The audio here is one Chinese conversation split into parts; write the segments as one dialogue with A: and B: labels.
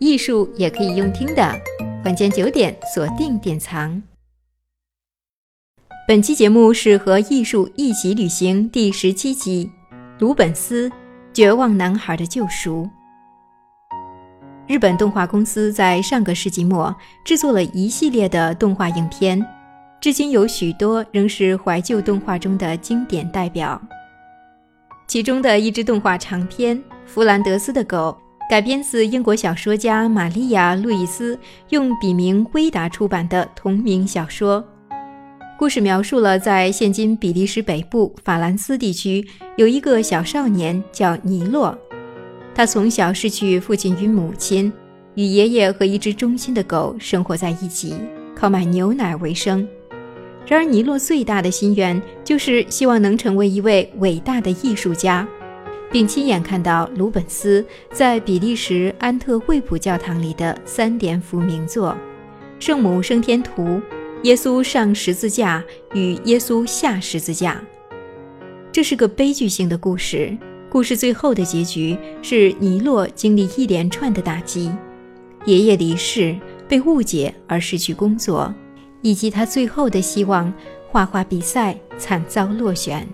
A: 艺术也可以用听的。晚间九点，锁定典藏。本期节目是和艺术一起旅行第十七集，鲁本斯《绝望男孩的救赎》。日本动画公司在上个世纪末制作了一系列的动画影片，至今有许多仍是怀旧动画中的经典代表。其中的一支动画长片《弗兰德斯的狗》改编自英国小说家玛丽亚·路易斯用笔名威达出版的同名小说。故事描述了在现今比利时北部法兰斯地区有一个小少年叫尼洛，他从小失去父亲与母亲，与爷爷和一只忠心的狗生活在一起，靠卖牛奶为生。然而，尼洛最大的心愿就是希望能成为一位伟大的艺术家，并亲眼看到鲁本斯在比利时安特卫普教堂里的三点幅名作《圣母升天图》《耶稣上十字架》与《耶稣下十字架》。这是个悲剧性的故事，故事最后的结局是尼洛经历一连串的打击：爷爷离世、被误解而失去工作。以及他最后的希望——画画比赛惨遭落选。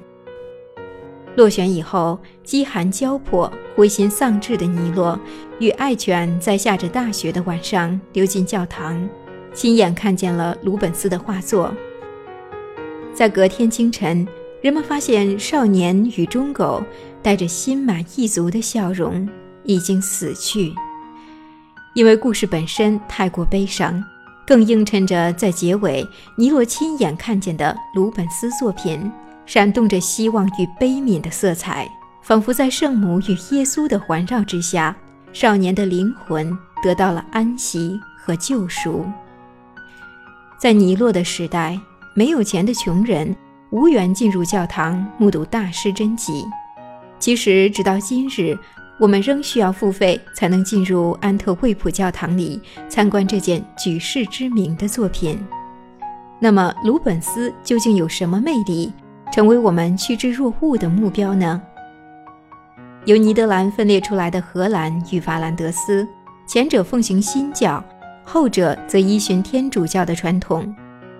A: 落选以后，饥寒交迫、灰心丧志的尼洛与爱犬在下着大雪的晚上溜进教堂，亲眼看见了鲁本斯的画作。在隔天清晨，人们发现少年与忠狗带着心满意足的笑容已经死去，因为故事本身太过悲伤。更映衬着在结尾尼洛亲眼看见的鲁本斯作品，闪动着希望与悲悯的色彩，仿佛在圣母与耶稣的环绕之下，少年的灵魂得到了安息和救赎。在尼洛的时代，没有钱的穷人无缘进入教堂目睹大师真迹，其实直到今日。我们仍需要付费才能进入安特卫普教堂里参观这件举世知名的作品。那么，鲁本斯究竟有什么魅力，成为我们趋之若鹜的目标呢？由尼德兰分裂出来的荷兰与法兰德斯，前者奉行新教，后者则依循天主教的传统，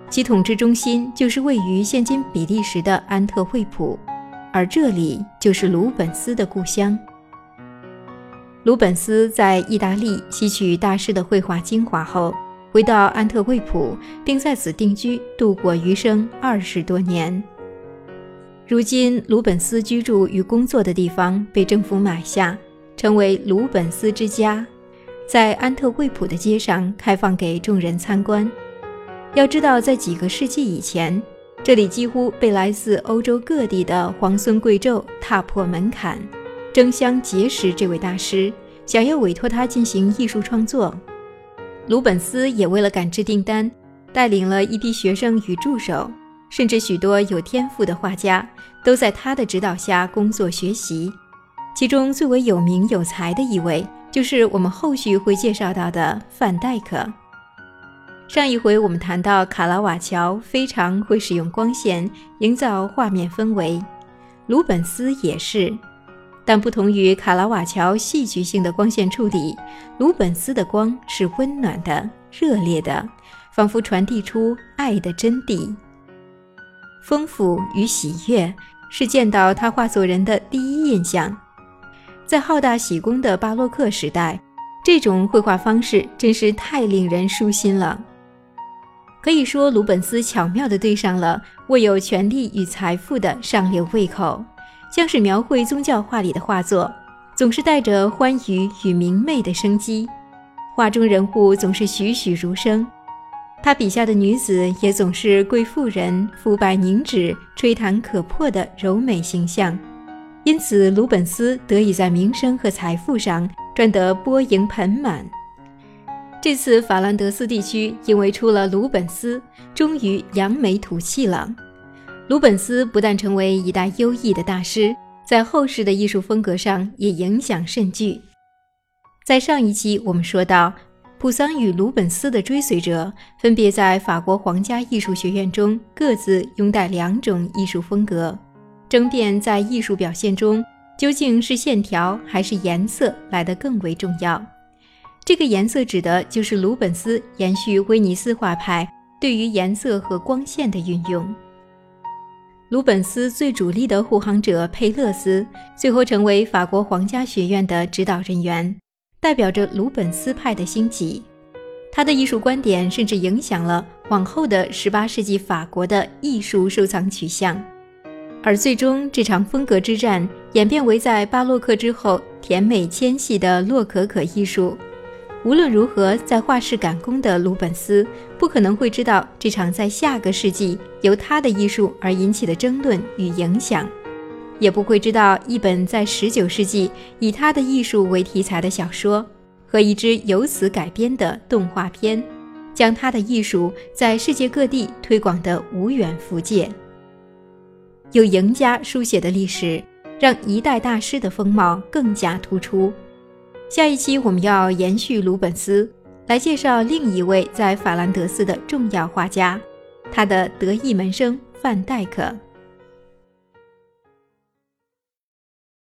A: 其统治中心就是位于现今比利时的安特卫普，而这里就是鲁本斯的故乡。鲁本斯在意大利吸取大师的绘画精华后，回到安特卫普，并在此定居，度过余生二十多年。如今，鲁本斯居住与工作的地方被政府买下，成为鲁本斯之家，在安特卫普的街上开放给众人参观。要知道，在几个世纪以前，这里几乎被来自欧洲各地的皇孙贵胄踏破门槛。争相结识这位大师，想要委托他进行艺术创作。鲁本斯也为了赶制订单，带领了一批学生与助手，甚至许多有天赋的画家都在他的指导下工作学习。其中最为有名有才的一位，就是我们后续会介绍到的范戴克。上一回我们谈到卡拉瓦乔非常会使用光线营造画面氛围，鲁本斯也是。但不同于卡拉瓦乔戏剧性的光线处理，鲁本斯的光是温暖的、热烈的，仿佛传递出爱的真谛。丰富与喜悦是见到他画作人的第一印象。在好大喜功的巴洛克时代，这种绘画方式真是太令人舒心了。可以说，鲁本斯巧妙地对上了握有权力与财富的上流胃口。像是描绘宗教画里的画作，总是带着欢愉与明媚的生机，画中人物总是栩栩如生，他笔下的女子也总是贵妇人肤白凝脂、吹弹可破的柔美形象。因此，鲁本斯得以在名声和财富上赚得钵盈盆满。这次法兰德斯地区因为出了鲁本斯，终于扬眉吐气了。鲁本斯不但成为一代优异的大师，在后世的艺术风格上也影响甚巨。在上一期我们说到，普桑与鲁本斯的追随者分别在法国皇家艺术学院中各自拥戴两种艺术风格，争辩在艺术表现中究竟是线条还是颜色来得更为重要。这个颜色指的就是鲁本斯延续威尼斯画派对于颜色和光线的运用。鲁本斯最主力的护航者佩勒斯，最后成为法国皇家学院的指导人员，代表着鲁本斯派的兴起。他的艺术观点甚至影响了往后的18世纪法国的艺术收藏取向。而最终，这场风格之战演变为在巴洛克之后甜美纤细的洛可可艺术。无论如何，在画室赶工的鲁本斯不可能会知道这场在下个世纪由他的艺术而引起的争论与影响，也不会知道一本在19世纪以他的艺术为题材的小说和一支由此改编的动画片，将他的艺术在世界各地推广得无远弗届。有赢家书写的历史，让一代大师的风貌更加突出。下一期我们要延续鲁本斯，来介绍另一位在法兰德斯的重要画家，他的得意门生范戴克。